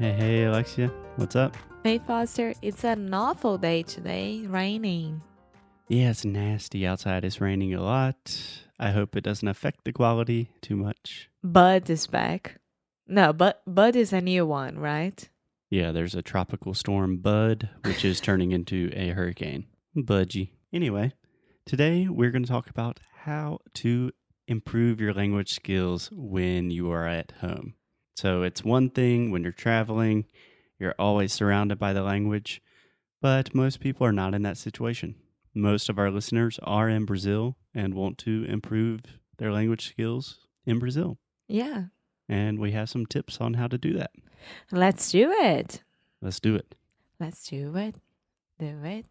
Hey, hey, Alexia, what's up? Hey Foster, it's an awful day today, raining. Yeah, it's nasty outside. It's raining a lot. I hope it doesn't affect the quality too much. Bud is back. No, but Bud is a new one, right? Yeah, there's a tropical storm, Bud, which is turning into a hurricane. Budgie. Anyway, today we're going to talk about how to improve your language skills when you are at home. So it's one thing when you're traveling, you're always surrounded by the language, but most people are not in that situation. Most of our listeners are in Brazil and want to improve their language skills in Brazil. Yeah. And we have some tips on how to do that. Let's do it. Let's do it. Let's do it. Do it.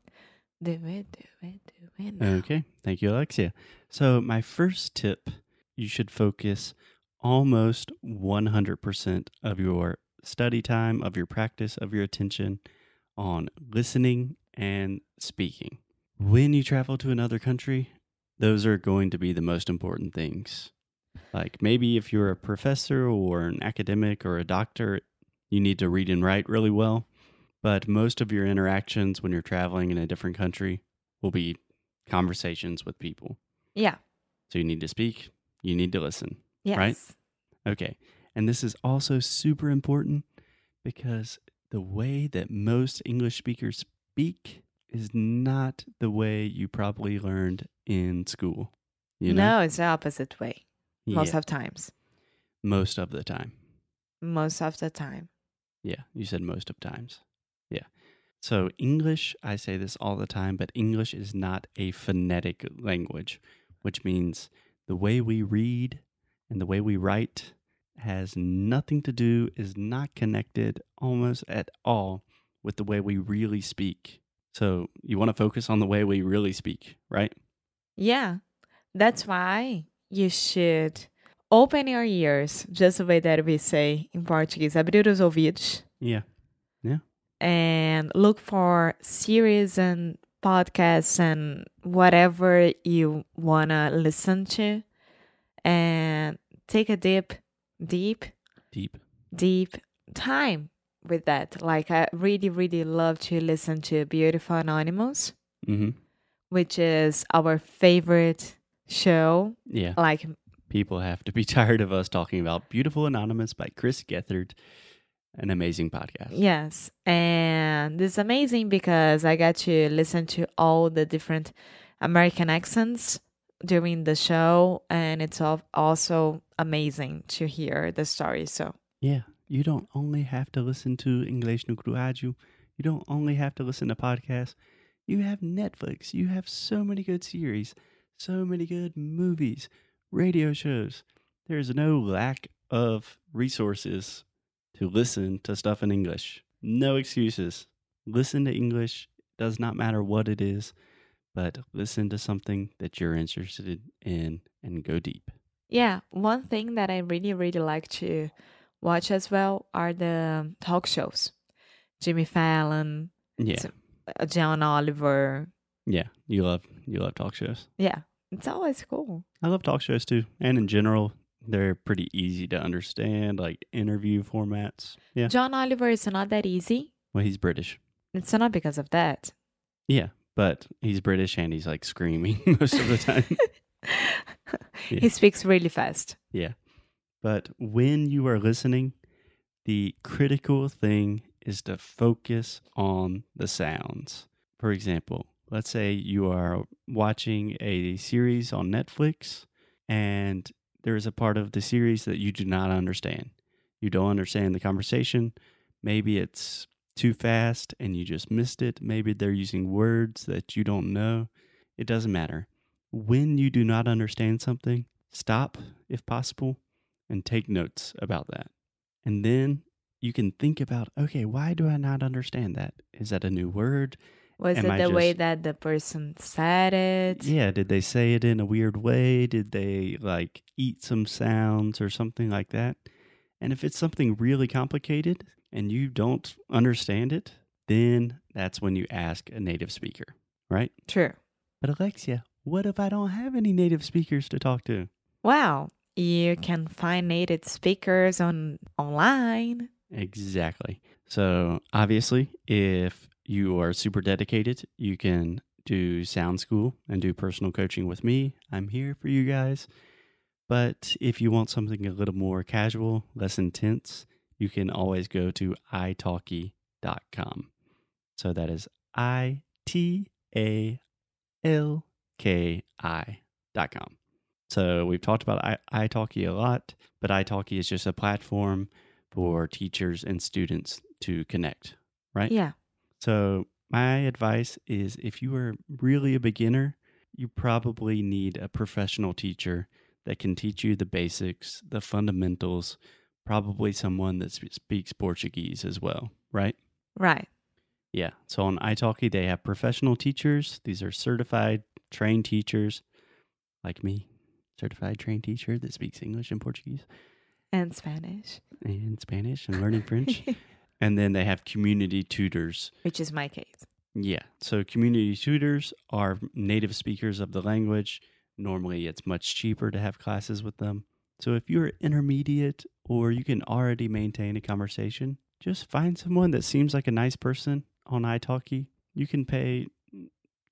Do it. Do it. Do it. now. Okay. Thank you, Alexia. So, my first tip you should focus almost 100% of your study time, of your practice, of your attention on listening and speaking. When you travel to another country, those are going to be the most important things. Like maybe if you're a professor or an academic or a doctor, you need to read and write really well. But most of your interactions when you're traveling in a different country will be conversations with people. Yeah. So you need to speak, you need to listen. Yes. Right? Okay. And this is also super important because the way that most English speakers speak is not the way you probably learned in school. You know? No, it's the opposite way. Most Yeah, of times. most of the time. Most of the time. Yeah, you said most of times. Yeah. So, English, I say this all the time, but English is not a phonetic language, which means the way we read and the way we write has nothing to do, is not connected almost at all with the way we really speak. So, you want to focus on the way we really speak, right? Yeah. That's why you should open your ears, just the way that we say in Portuguese, abrir os ouvidos, Yeah. and look for series and podcasts and whatever you want to listen to and take a deep deep Deep. deep time with that like i really really love to listen to beautiful anonymous hmm which is our favorite show Yeah. like People have to be tired of us talking about Beautiful Anonymous by Chris Gethard, an amazing podcast. Yes. And it's amazing because I got to listen to all the different American accents during the show. And it's al- also amazing to hear the story. So, Yeah, you don't only have to listen to English no Cruádio. You don't only have to listen to podcasts. You have Netflix. You have so many good series, so many good movies, radio shows. There's no lack of resources to listen to stuff in English. No excuses. Listen to English. Does not matter what it is, but listen to something that you're interested in and go deep. yeah, one thing that I really, really like to watch as well are the talk shows. Jimmy Fallon, Yeah. Uh, John Oliver. Yeah. You love you love talk shows. Yeah, it's always cool. I love talk shows too. And in general, they're pretty easy to understand, like interview formats. Yeah. John Oliver is not that easy. Well, he's British. It's not because of that. Yeah. But he's British and he's like screaming most of the time. Yeah. He speaks really fast. yeah. But when you are listening, the critical thing is to focus on the sounds. For example, let's say you are watching a series on Netflix and there is a part of the series that you do not understand. You don't understand the conversation. Maybe it's too fast and you just missed it. Maybe they're using words that you don't know. It doesn't matter. When you do not understand something, stop if possible and take notes about that. And then you can think about, okay, why do I not understand that? Is that a new word? Was Am it the way that the person said it? Yeah, did they say it in a weird way? Did they like eat some sounds or something like that? And if it's something really complicated and you don't understand it, then that's when you ask a native speaker, right? True. But Alexia, what if I don't have any native speakers to talk to? Wow. You uh, can find native speakers on online. Exactly. So, obviously, if you are super dedicated, you can do Sound School and do personal coaching with me. I'm here for you guys. But if you want something a little more casual, less intense, you can always go to italki.com. So that is I T A L K I.com. So we've talked about I- italki a lot, but italki is just a platform for teachers and students to connect, right? Yeah. So, my advice is if you are really a beginner, you probably need a professional teacher that can teach you the basics, the fundamentals, probably someone that sp- speaks Portuguese as well, right? Right. Yeah. So on italki, they have professional teachers. These are certified, trained teachers like me, certified trained teacher that speaks English and Portuguese And Spanish. and Spanish and learning French. and then they have community tutors Which is my case. Yeah. So community tutors are native speakers of the language. Normally, it's much cheaper to have classes with them. So if you're intermediate or you can already maintain a conversation, just find someone that seems like a nice person on italki. You can pay,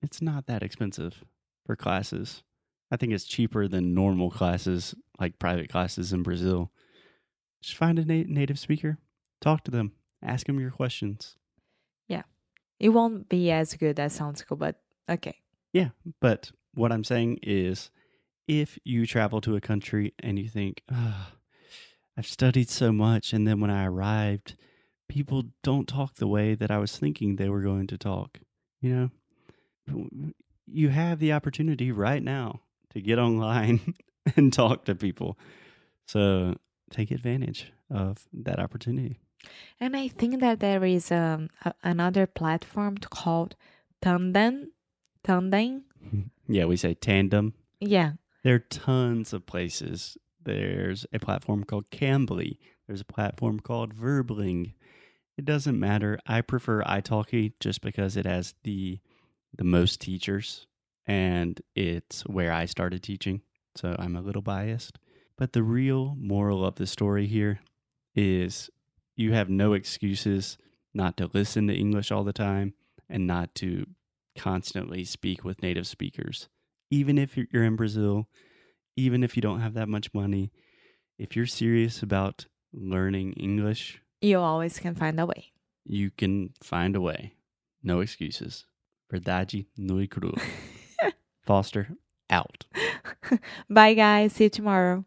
it's not that expensive for classes. I think it's cheaper than normal classes, like private classes in Brazil. Just find a na- native speaker, talk to them, ask them your questions. Yeah. It won't be as good as Sound School, but okay. Yeah, but what I'm saying is if you travel to a country and you think, "Ah, I've studied so much, and then when I arrived, people don't talk the way that I was thinking they were going to talk, you know, you have the opportunity right now to get online and talk to people. So take advantage of that opportunity. And I think that there is um, a, another platform called Tandem. Tandem. Yeah, we say tandem. Yeah. There are tons of places. There's a platform called Cambly. There's a platform called Verbling. It doesn't matter. I prefer italki just because it has the the most teachers and it's where I started teaching. So I'm a little biased. But the real moral of the story here is you have no excuses not to listen to English all the time and not to constantly speak with native speakers even if you're you're in Brazil, even if you don't have that much money, if you're serious about learning English, You always can find a way. you can find a way. No excuses. Verdade nui cru. Foster out. Bye, guys. See you tomorrow.